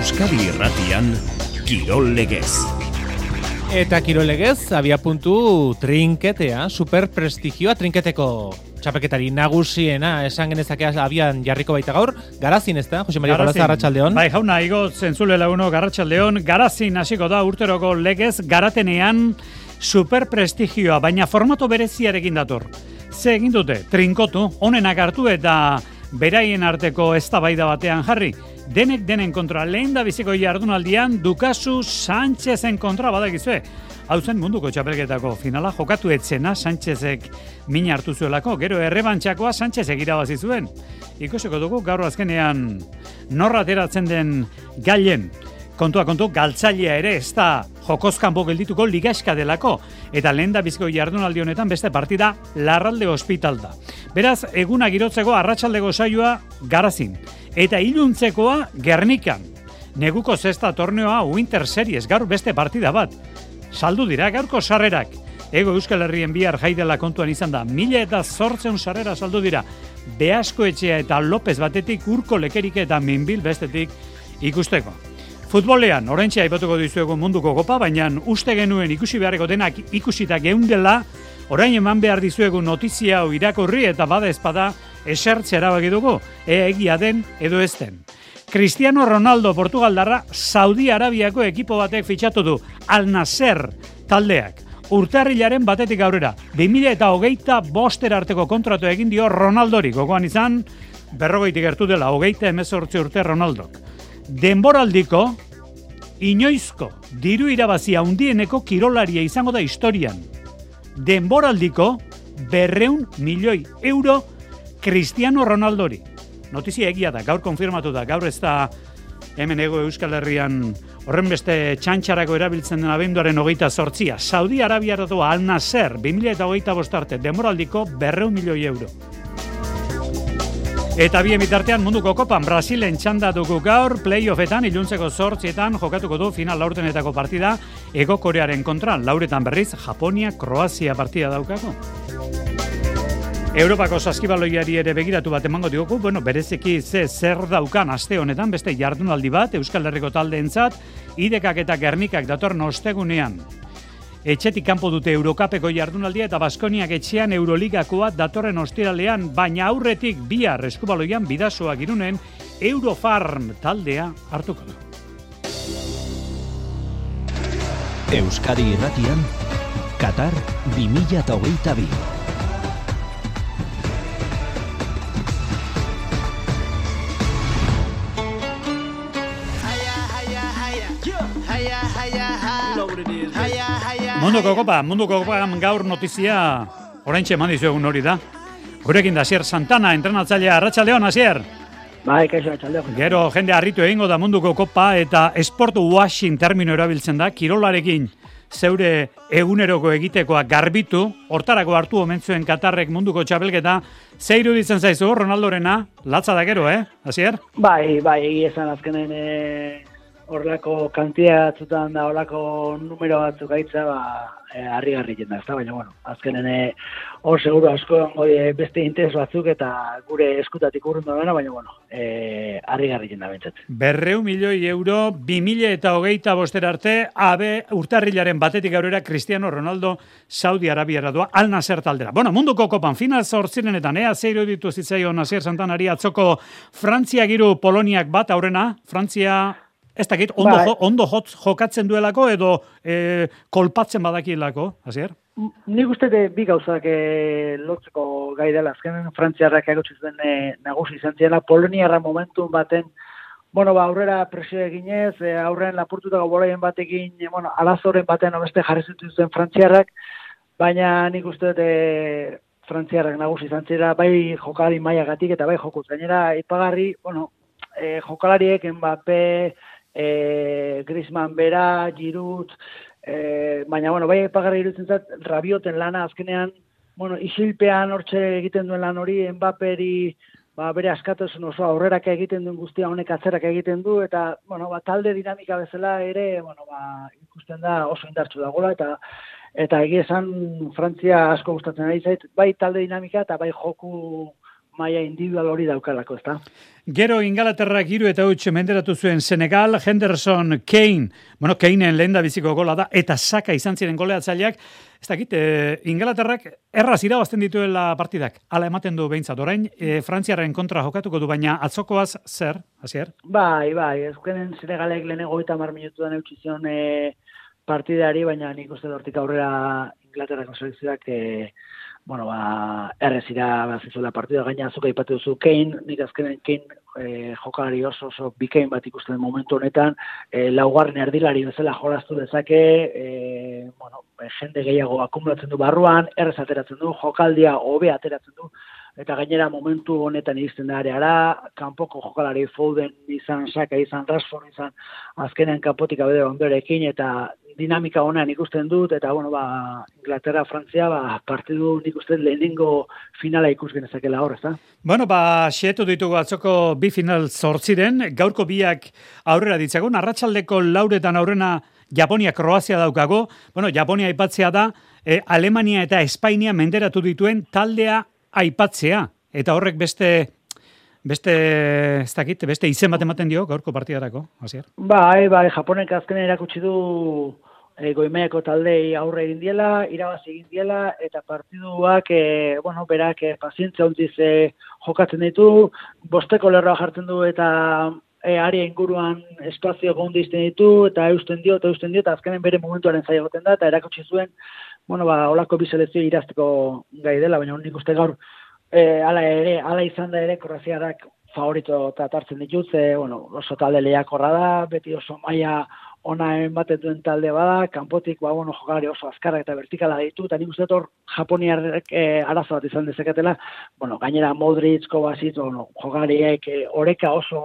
Euskadi Irratian Kirol Legez. Eta Kirol Legez abia puntu trinketea, super prestigioa trinketeko txapelketari nagusiena esan genezakea abian jarriko baita gaur, garazin ez da, Jose Maria Garaza Garratxaldeon. Bai, jauna, igo zentzule laguno Garratxaldeon, garazin hasiko da urteroko legez garatenean super prestigioa, baina formato bereziarekin dator. Ze egin dute, trinkotu, honenak hartu eta beraien arteko eztabaida batean jarri. Denek denen kontra lehen da biziko jardunaldian Dukasu Sánchezen kontra badakizue. Hau zen munduko txapelketako finala jokatu etzena Sánchezek min hartu zuelako, gero errebantxakoa Sánchezek irabazi zuen. Ikusiko dugu gaur azkenean norra teratzen den gailen kontua kontu galtzailea ere ez da jokozkanpo geldituko ligaska delako eta lehen da biziko jardunaldi honetan beste partida larralde hospital da. Beraz, eguna girotzeko arratsaldego saioa garazin eta iluntzekoa gernikan. Neguko zesta torneoa Winter Series gaur beste partida bat. Saldu dira gaurko sarrerak. Ego Euskal Herrien bihar jaidela kontuan izan da. Mila eta zortzen sarrera saldu dira. Beasko etxea eta López batetik urko lekerik eta minbil bestetik ikusteko. Futbolean, orentxea ipatuko dizuegu munduko kopa, baina uste genuen ikusi beharreko denak ikusita geundela, orain eman behar dizuegu notizia hau irakurri eta bada ezpada esertze erabaki dugu, ea egia den edo ez. Cristiano Ronaldo Portugaldarra Saudi Arabiako ekipo batek fitxatu du Al Nasser taldeak. Urtarrilaren batetik aurrera, 2000 eta hogeita boster arteko kontratu egin dio Ronaldori, gogoan izan, berrogeitik gertu dela, hogeita emezortzi urte Ronaldok denboraldiko inoizko diru irabazi handieneko kirolaria izango da historian. Denboraldiko berreun milioi euro Cristiano Ronaldori. Notizia egia da, gaur konfirmatu da, gaur ez da hemen ego Euskal Herrian horren beste txantxarako erabiltzen den abenduaren hogeita sortzia. Saudi Arabia doa Al Nasser, 2000 eta hogeita bostarte, denboraldiko berreun milioi euro. Eta bien bitartean munduko kopan Brasilen txanda dugu gaur, playoffetan iluntzeko zortzietan jokatuko du final laurtenetako partida Ego Korearen kontra, lauretan berriz, Japonia, Kroazia partida daukako. Europako saskibaloiari ere begiratu bat emango diogu, bueno, berezeki ze zer daukan aste honetan, beste jardunaldi bat, Euskal Herriko taldeentzat, idekak eta gernikak dator ostegunean. Etxetik kanpo dute Eurokapeko jardunaldia eta Baskoniak etxean Euroligakoa datorren ostiralean, baina aurretik bihar eskubaloian bidasoa girunen Eurofarm taldea hartuko du. Euskadi Irratian, Qatar 2022. Munduko kopa, munduko kopa gaur notizia oraintxe eman egun hori da. Gurekin da Asier Santana, entrenatzailea, Arratxaldeon, Asier. Bai, kaixo, atxaldeon. Gero, jende harritu egingo da munduko kopa eta sport washing termino erabiltzen da, kirolarekin zeure eguneroko egitekoa garbitu, hortarako hartu omentzuen Katarrek munduko txapelketa, zeiru ditzen zaizu, Ronaldorena, latza da gero, eh, Asier? Bai, bai, egizan azkenen eh, horrelako kantiatzutan da horrelako numero batzuk aitza, ba, e, harri jenda, ez da, baina, bueno, azkenen e, hor seguro asko e, beste interes batzuk eta gure eskutatik urrun dena, baina, bueno, e, harri garri jenda bentsat. Berreu milioi euro, bi mila eta hogeita boster arte, abe urtarrilaren batetik aurrera Cristiano Ronaldo Saudi Arabiara doa, alna taldera. Bueno, munduko kopan, final zortzirenetan, ea zeiru ditu zitzaion Nasier Santanari atzoko Frantzia giru Poloniak bat aurrena, Frantzia Ez dakit, ondo, bai. ondo hotz jokatzen duelako edo e, kolpatzen badakilako, hasier? Nik uste de bi gauzak e, lotzeko gai dela, azkenen frantziarrak egotzi zuen e, nagusi izan ziela, Poloniarra momentu baten, bueno, ba, aurrera presio eginez, e, aurren lapurtutako bolaien batekin, e, bueno, alazoren baten obeste jarri zuen frantziarrak, baina nik uste de frantziarrak nagusi izan ziela, bai jokalari maiagatik eta bai jokuz. Gainera, ipagarri, bueno, e, jokalariek, enbape, e, Griezmann bera, Giroud, e, baina, bueno, bai, pagarra irutzen zat, rabioten lana azkenean, bueno, isilpean hortxe egiten duen lan hori, enbaperi, ba, bere askatasun oso aurrerak egiten duen guztia honek atzerak egiten du, eta, bueno, ba, talde dinamika bezala ere, bueno, ba, ikusten da oso indartsu dagoela, eta eta egia esan Frantzia asko gustatzen ari zait, bai talde dinamika eta bai joku maia individual hori daukalako, ezta? Gero Ingalaterrak hiru eta huts menderatu zuen Senegal, Henderson, Kane, bueno, Kaneen lehen da biziko gola da, eta saka izan ziren goleatzaileak, ez dakit, e, Ingalaterrak erraz irabazten dituela partidak, ala ematen du behintzat, orain, e, Frantziaren kontra jokatuko du, baina atzokoaz zer, hasier? Bai, bai, ezkenen Senegalek lehenengo eta mar minutu den eutxizion e, partidari, baina nik uste dortik aurrera Inglaterrako selekzioak e, bueno, ba, errez ira bazizuela partida, gaina azuka ipatu duzu Kane, nik azkenen Kane e, jokalari oso oso bikain bat ikusten momentu honetan, e, laugarren erdilari bezala jolaztu dezake, e, bueno, jende gehiago akumulatzen du barruan, errez ateratzen du, jokaldia hobe ateratzen du, eta gainera momentu honetan iristen da areara, kanpoko jokalari Foden izan, Saka izan, Rashford izan, azkenean kanpotik abede ondorekin, eta dinamika honean ikusten dut, eta bueno, ba, Inglaterra, Frantzia, ba, partidu nik uste lehenengo finala ikus genezakela hor, ezta? Bueno, ba, xeetu ditugu atzoko bi final zortziren, gaurko biak aurrera ditzagun, arratsaldeko lauretan aurrena Japonia, Kroazia daukago, bueno, Japonia aipatzea da, e, Alemania eta Espainia menderatu dituen taldea aipatzea, eta horrek beste beste ez dakit, beste izen bat ematen dio gaurko partidarako, hasier. Bai, bai, Japonek azken erakutsi du e, goimeako taldei aurre egin diela, irabazi egin diela, eta partiduak, e, bueno, berak e, pazientzia ontziz e, jokatzen ditu, bosteko lerroa jartzen du eta e, aria inguruan espazio gondizten ditu, eta eusten dio, eta eusten dio, eta azkenen bere momentuaren zaila goten da, eta erakutsi zuen, bueno, ba, olako biselezio irazteko gai dela, baina nik uste gaur, e, ala ere, ala izan da ere, korraziarak favorito tartzen ditut, bueno, oso talde lehiakorra da, beti oso maia ona ematen duen talde bada, kanpotik ba, bueno, jokari oso azkarra eta vertikala ditu, eta nik uste hor Japoniarrek e, arazo bat izan dezaketela, bueno, gainera Modric, Kovacic, bueno, jokariek e, oreka oso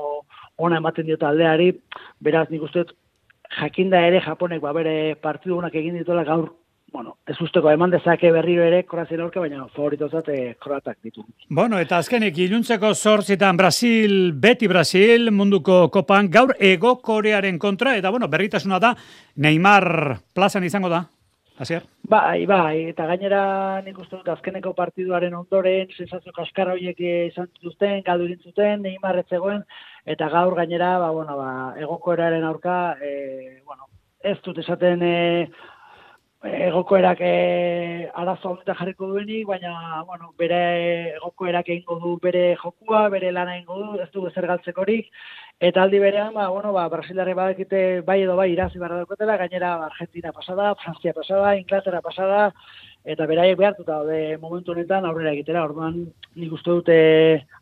ona ematen dio taldeari, beraz nik uste jakinda ere Japonek ba, bere partidu egin dituela gaur bueno, ez usteko eman dezake berriro ere kroazien aurke, baina favorito zate kroatak ditu. Bueno, eta azkenik iluntzeko zortzitan Brasil, beti Brasil, munduko kopan, gaur ego korearen kontra, eta bueno, berritasuna da, Neymar plazan izango da, Asier? Bai, bai, eta gainera nik uste dut azkeneko partiduaren ondoren, sensazio kaskarra horiek izan zuten, galdu zuten, Neymar etzegoen, eta gaur gainera, ba, bueno, ba, egoko eraren aurka, e, bueno, ez dut esaten e, egokoerak e, arazo honetan jarriko duenik, baina, bueno, bere egokoerak egingo du bere jokua, bere lana egingo du, ez du zer galtzekorik, eta aldi berean, ba, bueno, ba, Brasilare badakite bai edo bai irazi barra daukotela, gainera Argentina pasada, Frantzia pasada, Inglaterra pasada, eta beraiek behartuta de momentu honetan aurrera egitera, orduan nik uste dute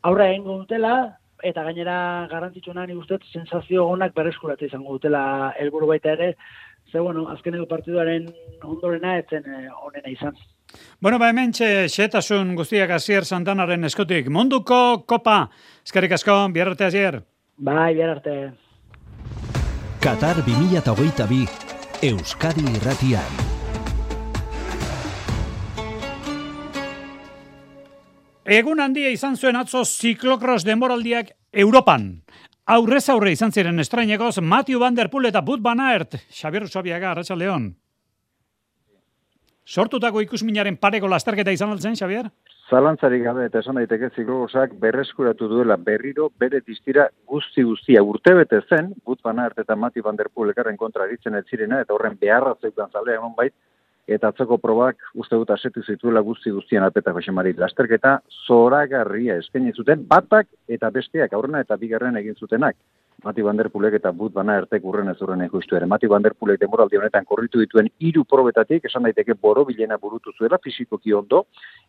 aurra egingo dutela, eta gainera garrantzitsuna nik uste sensazio honak berreskuratu izango dutela helburu baita ere, ze bueno, azkeneko partiduaren ondorena etzen eh, onena izan. Bueno, ba hemen txe, xetasun guztiak azier Santanaren eskotik. Munduko kopa, eskerrik asko, biarrate azier. Bai, biarrate. Qatar 2022 Euskadi irratian. Egun handia izan zuen atzo ziklokros denboraldiak Europan. Aurrez aurre izan ziren estrainegoz, Matthew Van Der Poel eta Bud Van Aert, Xabier Usobiaga, Arratxa León. Sortutako ikusminaren pareko lasterketa izan altzen, Xabier? Zalantzarik gabe eta esan daiteke ziklogosak berreskuratu duela berriro bere diztira guzti guztia urte bete zen, Bud Van eta Matthew Van Der Poel ekarren kontra ditzen ez zirena, eta horren beharra zeukan zalea egon bait, eta atzoko probak uste dut asetu zituela guzti guztien alpeta Josemari lasterketa zoragarria eskaini zuten batak eta besteak aurrena eta bigarren egin zutenak. Mati Banderpulek eta But Bana ertek urren ez urren justu ere. Mati Banderpulek demoraldi honetan korritu dituen hiru probetatik, esan daiteke boro bilena burutu zuela, fizikoki ondo,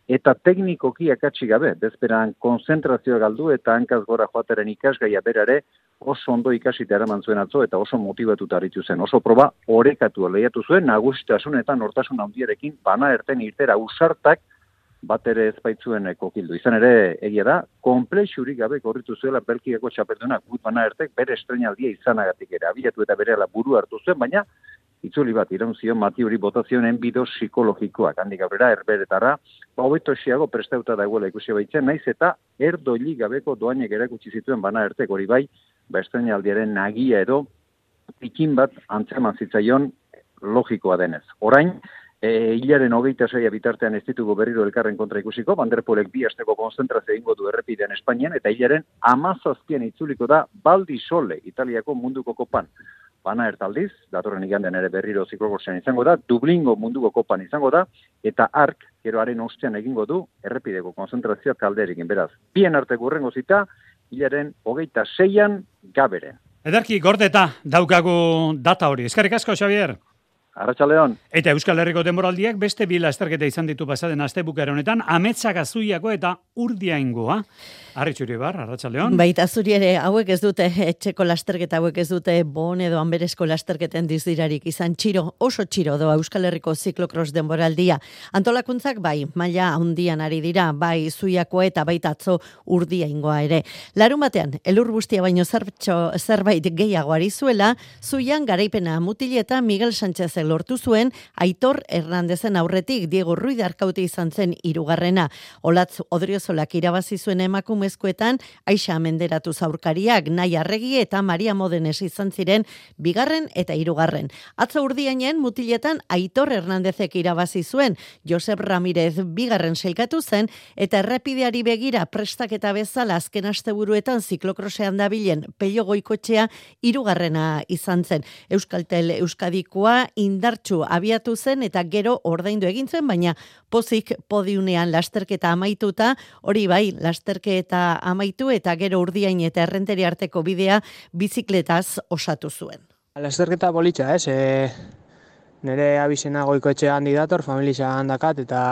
eta teknikoki akatsi gabe, bezperan konzentrazioa galdu eta hankaz gora joateren ikasgaia berare, oso ondo ikasita eraman zuen atzo eta oso motivatuta aritu zen. Oso proba orekatu lehiatu zuen, nagusitasun eta nortasun handiarekin bana erten irtera usartak bat ere ez baitzuen kokildu. Izan ere, egia da, komplexurik gabe korritu zuela Belkiako txapeldunak gut bana ertek bere estrenaldia izanagatik ere. Abiatu eta bere buru hartu zuen, baina itzuli bat iraun zion mati hori botazioen bido psikologikoak. Handik aurrera, erberetara, ba, hobeto esiago prestauta dagoela ikusi baitzen, naiz eta erdoli gabeko doainek erakutsi zituen bana ertek hori bai, ba, estrenaldiaren nagia edo, ikin bat antzeman zitzaion logikoa denez. Orain, E, hilaren hogeita saia bitartean ez ditugu berriro elkarren kontra ikusiko, Banderpolek bi asteko konzentrazio egingo du errepidean Espainian, eta hilaren amazazpian itzuliko da Baldi Sole, Italiako munduko kopan. Bana ertaldiz, datorren igandean ere berriro ziklokorsean izango da, Dublingo munduko kopan izango da, eta ark, geroaren ostean egingo du, errepideko konzentrazioa kalderikin. Beraz, bien arte gurrengo zita, hilaren hogeita seian gabere. Ederki, gordeta daukagu data hori. Eskarrik asko, Xavier. Arratxaleon. Eta Euskal Herriko denboraldiak beste bila esterketa izan ditu pasaden astebukera honetan, ametsak azuiako eta urdiaingoa. Arritxuri bar, Arratxaleon. Baita zuri ere, hauek ez dute etxeko lasterketa, hauek ez dute bon edo anberezko lasterketen dizdirarik izan txiro, oso txiro doa Euskal Herriko ziklokros denboraldia. Antolakuntzak bai, maila handian ari dira, bai zuiako eta baita atzo urdiaingoa ere. Larun batean, elur guztia baino zerbait gehiago ari zuela, zuian garaipena mutileta Miguel Sánchez lortu zuen, Aitor Hernandezen aurretik Diego Ruiz Arkauti izan zen irugarrena. Olatz Odriozolak irabazi zuen emakumezkoetan, Aixa Menderatu zaurkariak, Nai Arregi eta Maria Modenes izan ziren bigarren eta hirugarren. Atzo urdiainen mutiletan Aitor Hernandezek irabazi zuen, Josep Ramirez bigarren seilkatu zen, eta errepideari begira prestaketa bezala azken asteburuetan ziklokrosean dabilen pello goikotxea irugarrena izan zen. Euskaltel Euskadikoa indartxu abiatu zen eta gero ordaindu egin zen, baina pozik podiunean lasterketa amaituta, hori bai, lasterketa amaitu eta gero urdiain eta errenteri arteko bidea bizikletaz osatu zuen. Lasterketa bolitza, ez? E, nire abizena goiko etxe handi dator, familia handakat eta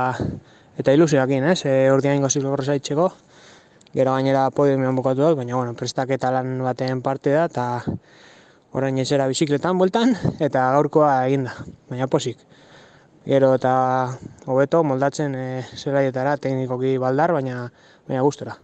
eta ilusioakin, ez? E, urdiain goziko gorrosaitzeko. Gero gainera podiumean bukatu dut, baina bueno, prestaketa lan baten parte da, eta orain ezera bizikletan bueltan, eta gaurkoa eginda, baina posik. Gero eta hobeto moldatzen e, zelaietara teknikoki baldar, baina, baina gustora.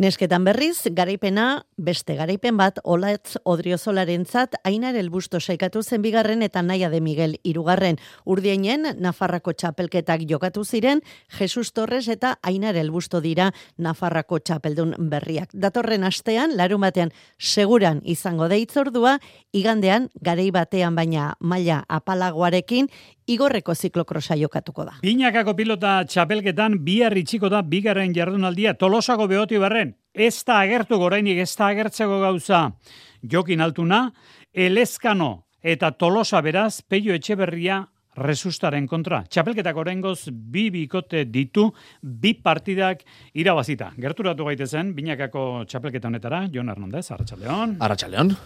Nesketan berriz, garaipena, beste garaipen bat, olatz odriozolaren zat, ainar elbusto saikatu zen bigarren eta naia de Miguel irugarren. Urdienen, Nafarrako txapelketak jokatu ziren, Jesus Torres eta ainar elbusto dira Nafarrako txapeldun berriak. Datorren astean, larun batean, seguran izango deitzordua, igandean, garei batean baina maila apalagoarekin, igorreko ziklokrosa jokatuko da. Binakako pilota txapelketan bihar itxiko da bigarren jardunaldia tolosako behoti barren. Ez da agertu gorainik ez da agertzeko gauza. Jokin altuna, elezkano eta tolosa beraz peio etxeberria resustaren kontra. Txapelketak orengoz bi bikote ditu, bi partidak irabazita. Gerturatu gaitezen, binakako txapelketa honetara, Jon Hernandez, Arratxaldeon. Arratxaldeon.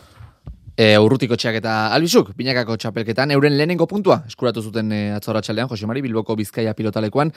E, urrutiko txak eta albizuk, binakako txapelketan, euren lehenengo puntua, eskuratu zuten e, atzora txaldean, Jose Mari, Bilboko Bizkaia pilotalekoan,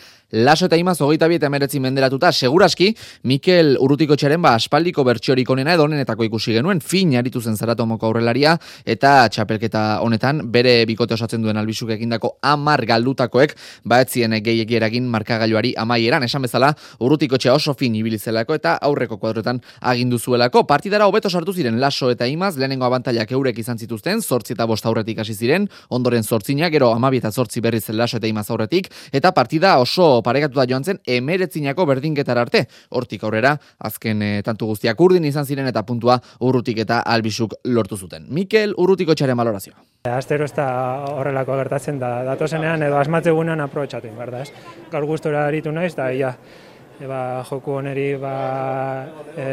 laso eta imaz, hogeita bieta emeretzi menderatuta, seguraski, Mikel urrutiko txaren, ba, aspaldiko bertxorik onena edo honenetako ikusi genuen, fin aritu zen zaratu moko aurrelaria, eta txapelketa honetan, bere bikote osatzen duen albizuk egindako amar galdutakoek, ba, etzien gehiegi eragin markagailuari amaieran, esan bezala, urrutiko txea oso fin ibilizelako, eta aurreko kuadrotan agindu zuelako, partidara hobeto sartu ziren laso eta imaz, lehenengo abantailak eurek izan zituzten, zortzi eta bost aurretik hasi ziren, ondoren zortzina, gero amabi eta zortzi berriz laso eta imaz aurretik, eta partida oso paregatuta joan zen, emeretzinako berdinketar arte, hortik aurrera, azken e, tantu guztiak urdin izan ziren eta puntua urrutik eta albisuk lortu zuten. Mikel, urrutiko txaren balorazioa. Astero ez da horrelako gertatzen da, datozenean edo asmatze gunean aprobetxatu, berda ez? Gaur gustora aritu naiz, da, ia, eba, joku oneri ba, e,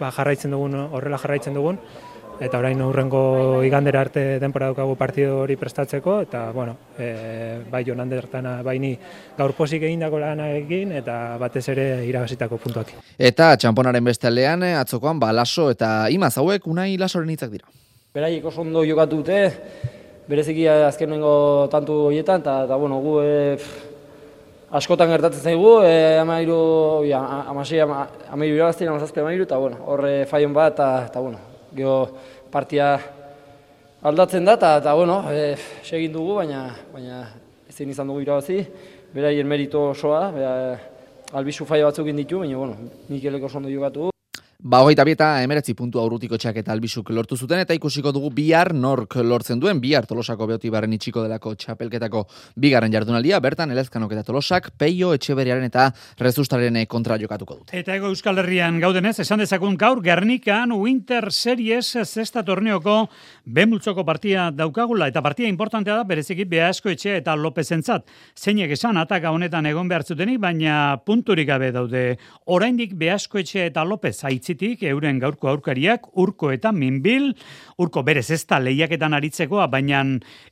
ba, jarraitzen dugun, horrela jarraitzen dugun, eta orain urrengo igandera arte denpora daukagu partido hori prestatzeko, eta, bueno, e, bai joan handertana, bai ni gaur posik egindako lanarekin, eta batez ere irabazitako puntuak. Eta txamponaren beste aldean, atzokoan, balaso eta imaz hauek unai lasoren hitzak dira. Beraiek oso ondo jokatu dute, bereziki azken nengo tantu horietan, eta, eta bueno, gu e, askotan gertatzen zaigu, e, amairu, ja, amasei, amairu irabazten, amazazpe amairu, eta bueno, horre faion bat, eta, eta bueno, geho partia aldatzen da, eta, bueno, e, segin dugu, baina, baina ezin izan dugu irabazi, beraien merito osoa, bera, albizu faia batzuk ditu, baina, bueno, nik eleko oso ondo jokatu Ba, hogeita bieta emeretzi puntu aurrutiko txak eta albizuk lortu zuten, eta ikusiko dugu bihar nork lortzen duen, bihar tolosako behoti barren itxiko delako txapelketako bigarren jardunaldia, bertan elezkanok eta tolosak, peio, etxeberiaren eta rezustaren kontra jokatuko dute. Eta ego Euskal Herrian gaudenez, esan dezakun gaur, Gernikan Winter Series zesta torneoko bemultzoko partia daukagula, eta partia importantea da, bereziki Beasko etxe eta Lopezentzat. Zeinek esan, ataka honetan egon behar zutenik, baina punturik gabe daude. Oraindik Beasko etxe eta Lopez aitzitik, euren gaurko aurkariak, urko eta minbil, urko berez ez da lehiaketan aritzekoa, baina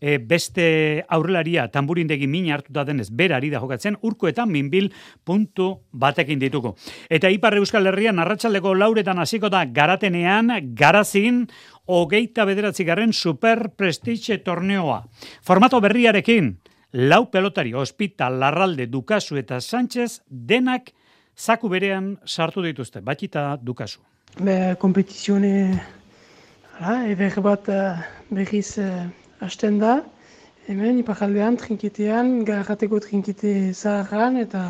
e, beste aurrelaria tamburindegi min hartuta denez, berari da jokatzen, urko eta minbil puntu batekin dituko. Eta Ipar Euskal Herrian, arratsaldeko lauretan hasiko da garatenean, garazin, hogeita bederatzi garren super prestige torneoa. Formato berriarekin, lau pelotari, hospital, larralde, dukasu eta Sánchez, denak zaku berean sartu dituzte, batita dukasu. Be, kompetizione, ala, eber bat uh, berriz uh, hasten da, hemen ipakaldean, trinketean, garrateko trinkete zaharran, eta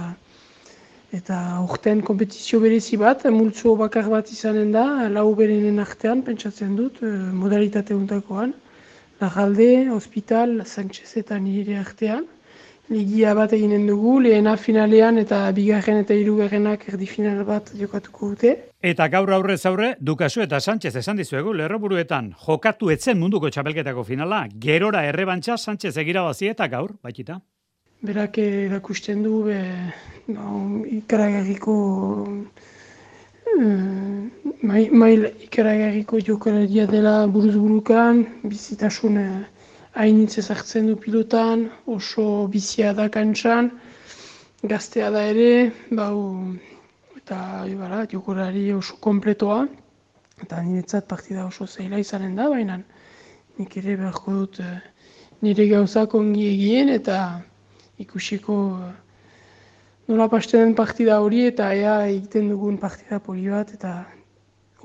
eta urten kompetizio berezi bat, multzo bakar bat izanen da, lau berenen artean, pentsatzen dut, modalitate untakoan, Lagalde, Hospital, Sánchez eta nire artean. Ligia bat eginen dugu, lehena finalean eta bigarren eta hirugarrenak erdi final bat jokatuko dute. Eta gaur aurrez aurre, Dukasu eta Sánchez esan dizuegu, lerroburuetan jokatu etzen munduko txapelketako finala, gerora errebantza Sánchez egirabazi eta gaur, baitita? Berak erakusten du, be, no, ikaragarriko mail mai ikaragarriko jokalaria dela buruz burukan, bizitasun eh, hainitz ezartzen du pilotan, oso bizia da kantxan, gaztea da ere, bau, eta bara, jokolari oso kompletoa, eta niretzat partida oso zeila izanen da, baina nik ere beharko dut eh, nire gauzak ongi egien, eta ikusiko eh, nola pasten partida hori eta ea egiten dugun partida poli bat eta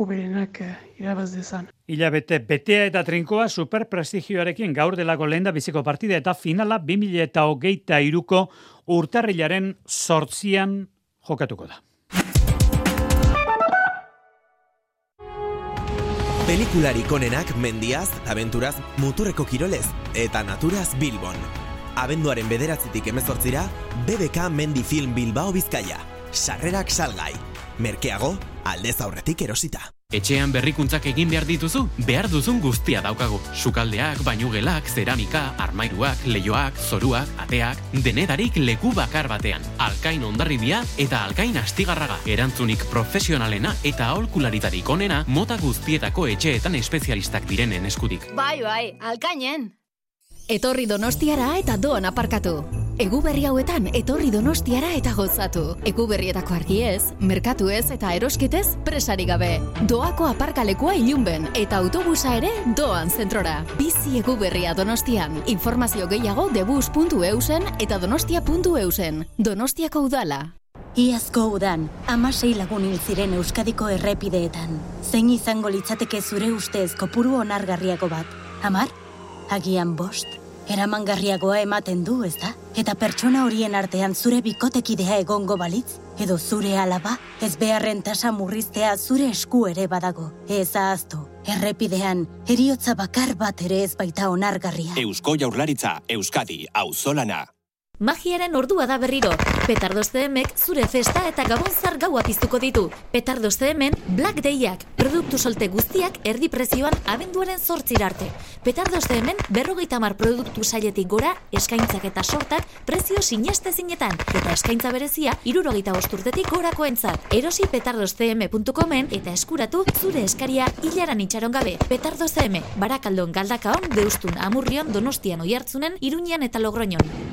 uberenak uh, irabaz dezan. Ila bete, betea eta trinkoa superprestigioarekin gaur delako lehen biziko partida eta finala 2000 eta hogeita iruko urtarrilaren sortzian jokatuko da. Pelikularik onenak mendiaz, aventuraz, muturreko kirolez eta naturaz bilbon. Abenduaren bederatzitik emezortzira, BBK Mendi Film Bilbao Bizkaia. Sarrerak salgai. Merkeago, aldez aurretik erosita. Etxean berrikuntzak egin behar dituzu, behar duzun guztia daukagu. Sukaldeak, bainugelak, zeramika, armairuak, leioak, zoruak, ateak, denedarik leku bakar batean. Alkain ondarribia eta alkain astigarraga. Erantzunik profesionalena eta aholkularitarik onena mota guztietako etxeetan espezialistak direnen eskutik. Bai, bai, alkainen! Etorri donostiara eta doan aparkatu. Egu berri hauetan etorri donostiara eta gozatu. Egu berrietako argiez, merkatuez eta erosketez presari gabe. Doako aparkalekua ilunben eta autobusa ere doan zentrora. Bizi egu berria donostian. Informazio gehiago debus.eusen eta donostia.eusen. Donostiako udala. Iazko udan, amasei lagun hil ziren Euskadiko errepideetan. Zein izango litzateke zure ustez kopuru onargarriako bat? Amar? Agian bost? Eramangarriagoa ematen du, ez da? Eta pertsona horien artean zure bikotekidea egongo balitz? Edo zure alaba? Ez beharren tasa murriztea zure esku ere badago. Ez ahaztu. Errepidean, eriotza bakar bat ere ez baita onargarria. Eusko jaurlaritza, Euskadi, auzolana. Magiaren ordua da berriro. Petardos CMek zure festa eta gabonzar gaua piztuko ditu. Petardos CMen Black Dayak, produktu solte guztiak erdi prezioan abenduaren zortzira arte. Petardos CMen berrogeita mar produktu sailetik gora, eskaintzak eta sortak prezio sineste zinetan. Eta eskaintza berezia, irurogeita osturtetik gorako entzat. Erosi petardoscm.comen eta eskuratu zure eskaria hilaran itxaron gabe. Petardos CM, barakaldon galdakaon, deustun, amurrion, donostian oiartzunen, iruñan eta logroñon.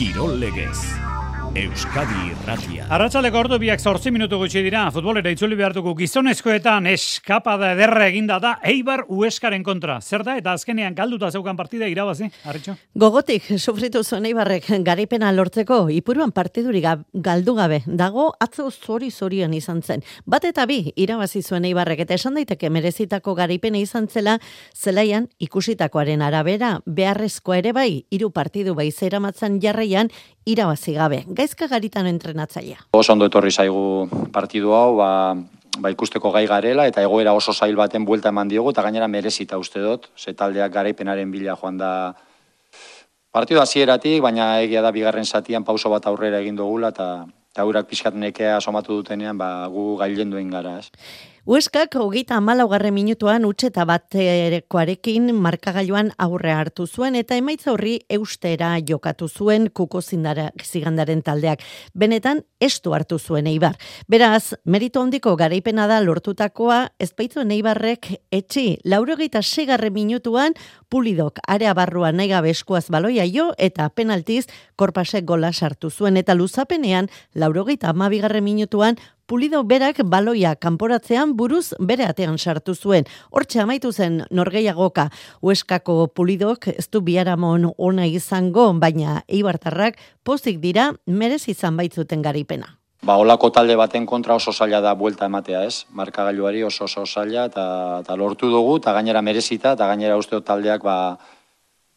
Kirol Legez. Euskadi Irratia. Arratsaleko ordu biak zortzi minutu gutxi dira, futbolera itzuli behartuko gizonezkoetan eskapada ederra eginda da Eibar Ueskaren kontra. Zer da eta azkenean galduta zeukan partida irabazi, Arritxo? Gogotik, sufritu zuen Eibarrek garipena lortzeko, ipuruan partiduri galdu gabe, dago atzo zori zorian izan zen. Bat eta bi, irabazi zuen Eibarrek, eta esan daiteke merezitako garipena izan zela, zelaian ikusitakoaren arabera, beharrezkoa ere bai, hiru partidu bai zeramatzan jarraian, irabazi gabe. Gaizka garitan entrenatzailea. Oso ondo etorri zaigu partidu hau, ba, ba ikusteko gai garela eta egoera oso zail baten buelta eman diogu eta gainera merezita uste dut, ze taldeak garaipenaren bila joan da partidu hasieratik, baina egia da bigarren zatian pauso bat aurrera egin dugula eta eta urak pixkat nekea somatu dutenean, ba, gu gailen duen gara, ez. Hueskak hogeita amalaugarren minutuan utxeta baterekoarekin markagailuan aurre hartu zuen eta emaitza horri eustera jokatu zuen kuko zindara, zigandaren taldeak. Benetan, estu hartu zuen eibar. Beraz, merito handiko garaipena da lortutakoa, ez baitzuen eibarrek etxi, laurogeita segarren minutuan pulidok area barruan nahi gabe baloia jo eta penaltiz korpasek gola sartu zuen eta luzapenean laurogeita amabigarren minutuan Pulido berak baloia kanporatzean buruz bere atean sartu zuen. Hortxe amaitu zen norgeiagoka Hueskako Pulidok ez du biaramon ona izango, baina Eibartarrak pozik dira merez izan baitzuten garipena. Ba, olako talde baten kontra oso zaila da buelta ematea, ez? Markagailuari oso oso zaila eta, eta lortu dugu, eta gainera merezita, eta gainera uste taldeak ba,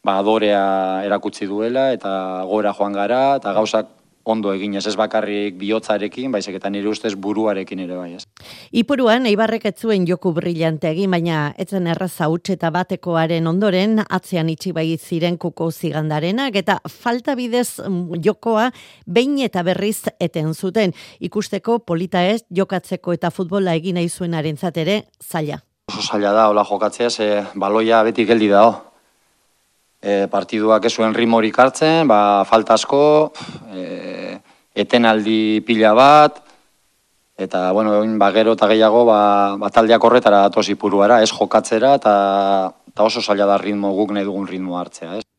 ba adorea erakutsi duela, eta gora joan gara, eta gauzak ondo egin ez bakarrik bihotzarekin, baizik eta nire ustez buruarekin ere bai, ez. Ipuruan Eibarrek ez zuen joku brillante egin, baina etzen erraza eta batekoaren ondoren atzean itxi bai ziren kuko zigandarenak eta falta bidez mm, jokoa behin eta berriz eten zuten. Ikusteko polita ez jokatzeko eta futbola egin nahi zuenaren zatere zaila. Oso zaila da, hola jokatzea, ze baloia beti geldi da, e, partiduak ez zuen rimorik hartzen, ba, faltasko, e, etenaldi pila bat, eta, bueno, ba, gero eta gehiago, ba, ba taldeak horretara atosi puruara, ez jokatzera, eta, eta oso zaila da ritmo guk nahi dugun ritmo hartzea, ez.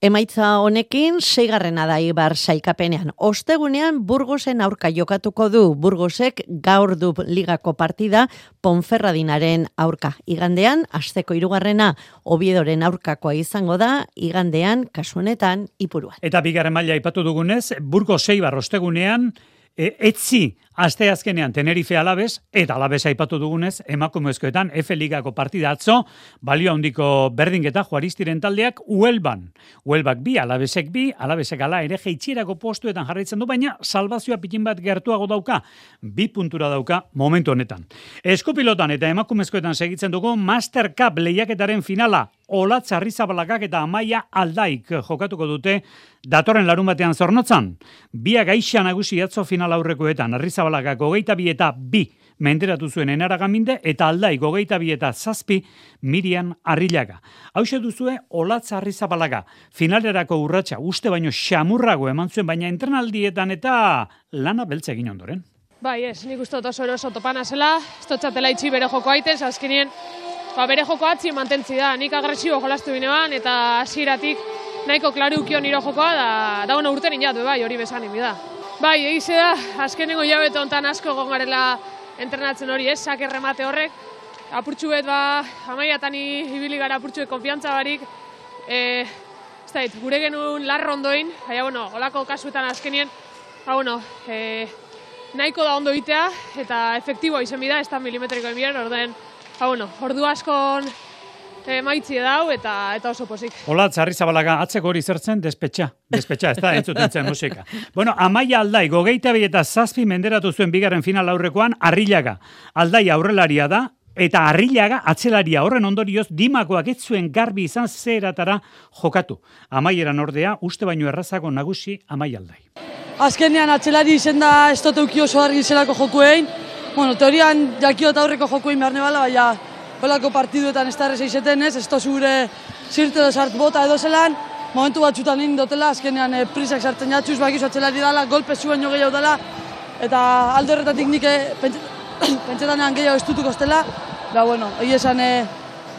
Emaitza honekin, seigarrena da Ibar sailkapenean. Ostegunean, Burgosen aurka jokatuko du. Burgosek gaur du ligako partida Ponferradinaren aurka. Igandean, asteko irugarrena, Obiedoren aurkakoa izango da, igandean, kasunetan, ipuruan. Eta bigarren maila ipatu dugunez, Burgos Eibar ostegunean, e, etzi aste azkenean Tenerife alabez, eta alabez aipatu dugunez, emakumezkoetan F Ligako partida atzo, balio handiko berdingeta juaristiren taldeak Uelban. Uelbak bi, alabezek bi, alabezek ala ere jeitxierako postuetan jarraitzen du, baina salvazioa pikin bat gertuago dauka, bi puntura dauka momentu honetan. Eskopilotan eta emakumezkoetan segitzen dugu Master Cup lehiaketaren finala, Olatz Arrizabalakak eta Amaia Aldaik jokatuko dute datorren larun batean zornotzan. Bia gaixa nagusi atzo final aurrekoetan Arrizabalakak gogeita bi eta bi menderatu zuen enaragaminde eta aldai gogeita bi eta zazpi Mirian Arrilaga. Hau duzue Olatz Arrizabalaga. Finalerako urratsa uste baino xamurrago eman zuen baina entrenaldietan eta lana beltze egin ondoren. Bai, ez, nik uste oso eroso topana zela, ez txatela itxi bere joko aitez, azkenien ba, bere joko atzi mantentzi da, nik agresibo jolastu binean, eta hasieratik nahiko klaru ukion niro jokoa, da, da ono urten inatu, bai, hori bezan da. Bai, egize da, azkenengo jabeto ontan asko gongarela entrenatzen hori, ez, sak erremate horrek, apurtxu bet, ba, amaiatan ibili gara apurtxu konfiantza barik, e, ez da, gure genuen larro ondoin, baina, bueno, olako kasuetan azkenien, ba, bueno, e, nahiko da ondo itea, eta efektiboa izen bida, ez da milimetriko emiren, orden, ba, bueno, ordu askon e, maitzi dau eta eta oso posik. Hola, txarri zabalaga, atzeko hori zertzen, despetxa. Despetxa, ez da, entzutentzen musika. Bueno, amaia aldai, gogeita bi eta zazpi menderatu zuen bigarren final aurrekoan, arrilaga. Aldai aurrelaria da, eta arrilaga atzelaria horren ondorioz dimakoak ez zuen garbi izan zeratara jokatu. Amaieran ordea, uste baino errazako nagusi amaia aldai. Azkenean atzelari izen da ez oso argi zelako jokuein, bueno, teorian jakiot aurreko joko behar nebala, baina holako partiduetan ez da erreza izeten ez, ez zure zirte da sart bota edo zelan, momentu batzutan egin dutela, azkenean e, prisak sartzen jatxuz, bakizu atzelari dela, golpe zuen jo gehiago dela, eta alde horretatik nik e, pentsetanean gehiago estutuko estela, da bueno, egi esan e,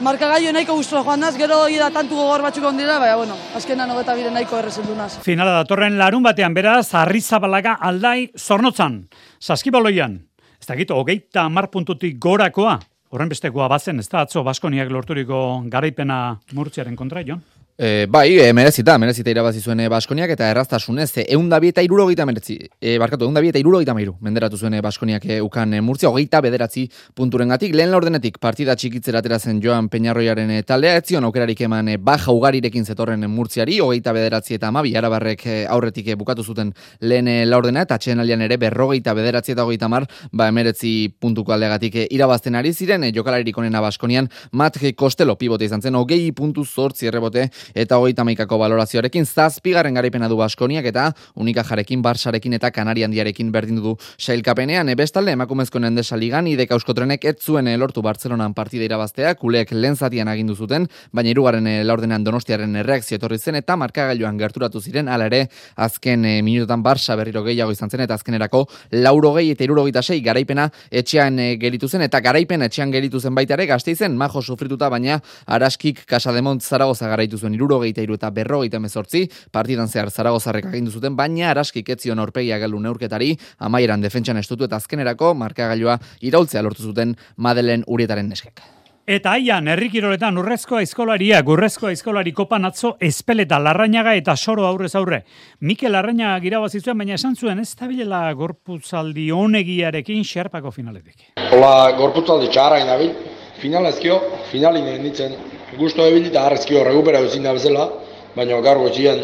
marka gaio nahiko guztua joan naz, gero egi da tantu gogor batzuk ondila, baina bueno, azkenean hogeta bire nahiko errezen du naz. Finala datorren larun batean beraz, arrizabalaga aldai zornotzan, saskibaloian, dakit, hogeita amar puntutik gorakoa, horren bestekoa bazen, ez da atzo Baskoniak lorturiko garaipena murtziaren kontra, Jon? E, bai, e, merezita, merezita irabazi zuen Baskoniak eta erraztasunez, e, eundabi eta irurogeita meretzi, e, barkatu, eundabi eta irurogeita meiru, menderatu zuen Baskoniak e, ukan murtzia, hogeita bederatzi punturen gatik, lehen laurdenetik partida txikitzera zen Joan Peñarroiaren e, taldea, ez zion aukerarik eman e, baja ugarirekin zetorren murtziari, hogeita bederatzi eta amabi, arabarrek aurretik bukatu zuten lehen laurdena, eta txen alian ere berrogeita bederatzi eta hogeita mar, ba emeretzi puntuko aldegatik e, irabazten ari ziren, e, jokalaririk onena Baskonian, mat kostelo pibote izan zen, hogei puntu zortzi errebote, eta hogeita maikako balorazioarekin zazpigarren garaipena du Baskoniak eta unika jarekin, Barsarekin eta Kanari handiarekin berdin du sailkapenean. Ebestalde, emakumezko nendesa ligan, ideka euskotrenek ez zuen lortu Bartzelonan partida irabaztea, kuleek lehen zatian agindu zuten, baina irugarren eh, laurdenean donostiaren erreakzio etorri zen eta markagailuan gerturatu ziren, ala ere, azken e, minutan Barsa berriro gehiago izan zen eta azkenerako lauro gehi eta irurogeita sei garaipena etxean e, geritu zen eta garaipen etxean geritu zen baita ere, gazte majo sufrituta, baina araskik kasademont zaragoza garaitu zuen irurogeita iru eta berrogeita mezortzi, partidan zehar zaragozarrek agindu zuten, baina araskik etzion orpegia galu neurketari, amaieran defentsan estutu eta azkenerako markagailua iraultzea lortu zuten Madelen Urietaren neskek. Eta aian, herrikiroletan urrezko aizkolaria, gurrezko aizkolari kopan atzo, espeleta, larrainaga eta soro aurrez aurre. Mikel Larrañaga girabazizuen, baina esan zuen ez tabilela gorputzaldi honegiarekin xerpako finaletik. Hola, gorputzaldi txarra inabil, finalezkio, finalin nintzen gusto ebil eta arrezkio rekupera ezin da bezala, baina gaur gotxien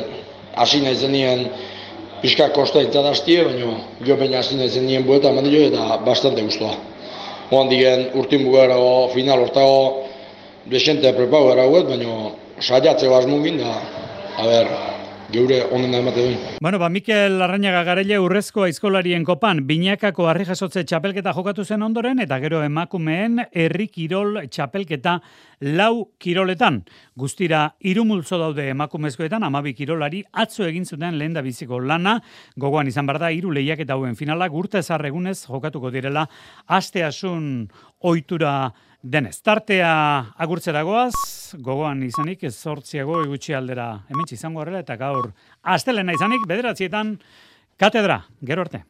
hasi nahi zenien pixka kosta entzat baina jo peina hasi nahi zenien bueta mandio eta bastante gustoa. Oan digen urtin bugarago final hortago desente prepau gara baina saiatze basmungin da, a ber, geure onen da emate duen. Bueno, ba, Mikel Larrañaga garele urrezko aizkolarien kopan, binakako harri jasotze txapelketa jokatu zen ondoren, eta gero emakumeen herri kirol txapelketa lau kiroletan. Guztira, irumultzo daude emakumezkoetan, amabi kirolari, atzo egin zuten lehen da biziko lana, gogoan izan barda, iru lehiak eta hauen finalak, urte zarregunez jokatuko direla, asteasun ohitura denez. Tartea agurtzeragoaz, gogoan izanik, ez sortziago egutsi aldera hemen izango horrela, eta gaur, astelena izanik, bederatzietan, katedra, gero arte.